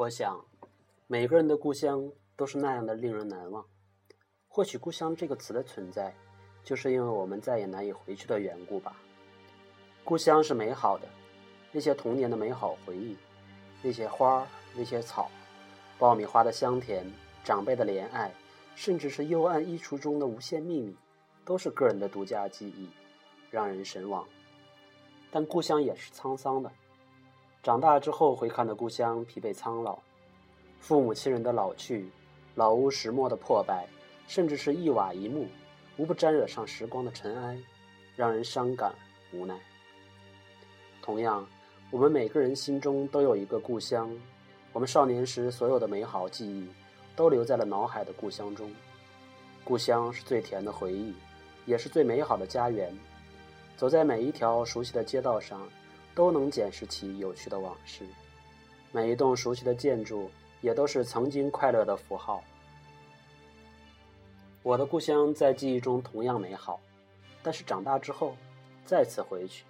我想，每个人的故乡都是那样的令人难忘。或许“故乡”这个词的存在，就是因为我们再也难以回去的缘故吧。故乡是美好的，那些童年的美好回忆，那些花儿，那些草，爆米花的香甜，长辈的怜爱，甚至是幽暗衣橱中的无限秘密，都是个人的独家记忆，让人神往。但故乡也是沧桑的。长大之后回看的故乡，疲惫苍老，父母亲人的老去，老屋石磨的破败，甚至是一瓦一木，无不沾惹上时光的尘埃，让人伤感无奈。同样，我们每个人心中都有一个故乡，我们少年时所有的美好记忆，都留在了脑海的故乡中。故乡是最甜的回忆，也是最美好的家园。走在每一条熟悉的街道上。都能检视起有趣的往事，每一栋熟悉的建筑也都是曾经快乐的符号。我的故乡在记忆中同样美好，但是长大之后再次回去，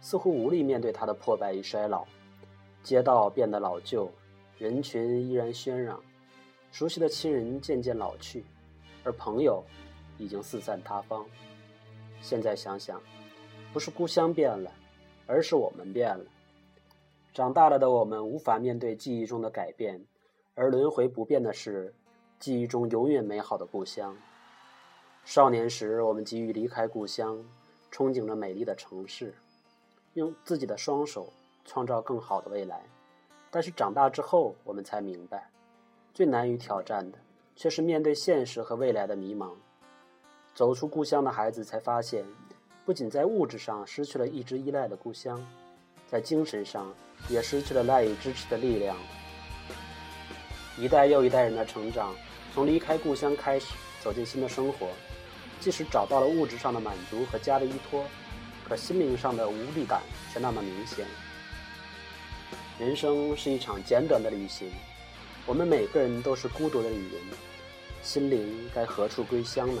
似乎无力面对它的破败与衰老。街道变得老旧，人群依然喧嚷，熟悉的亲人渐渐老去，而朋友已经四散他方。现在想想，不是故乡变了。而是我们变了，长大了的我们无法面对记忆中的改变，而轮回不变的是记忆中永远美好的故乡。少年时，我们急于离开故乡，憧憬着美丽的城市，用自己的双手创造更好的未来。但是长大之后，我们才明白，最难于挑战的却是面对现实和未来的迷茫。走出故乡的孩子才发现。不仅在物质上失去了一直依赖的故乡，在精神上也失去了赖以支持的力量。一代又一代人的成长，从离开故乡开始，走进新的生活。即使找到了物质上的满足和家的依托，可心灵上的无力感却那么明显。人生是一场简短的旅行，我们每个人都是孤独的旅人，心灵该何处归乡呢？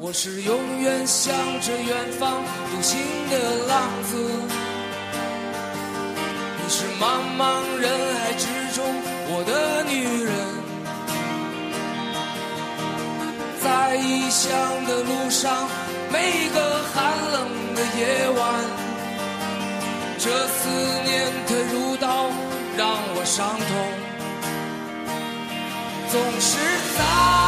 我是永远向着远方独行的浪子，你是茫茫人海之中我的女人，在异乡的路上，每一个寒冷的夜晚，这思念它如刀，让我伤痛，总是在。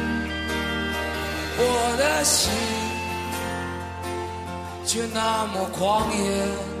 我的心却那么狂野。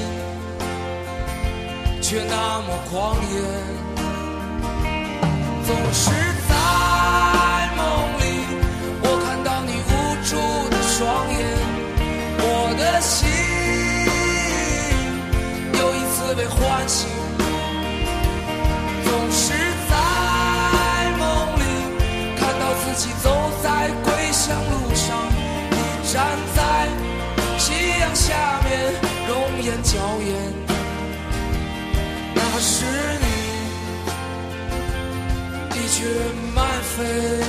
却那么狂野，总是在梦里，我看到你无助的双眼，我的心又一次被唤醒，总是在梦里看到自己走在归乡路上，你站在夕阳下面，容颜娇 fail.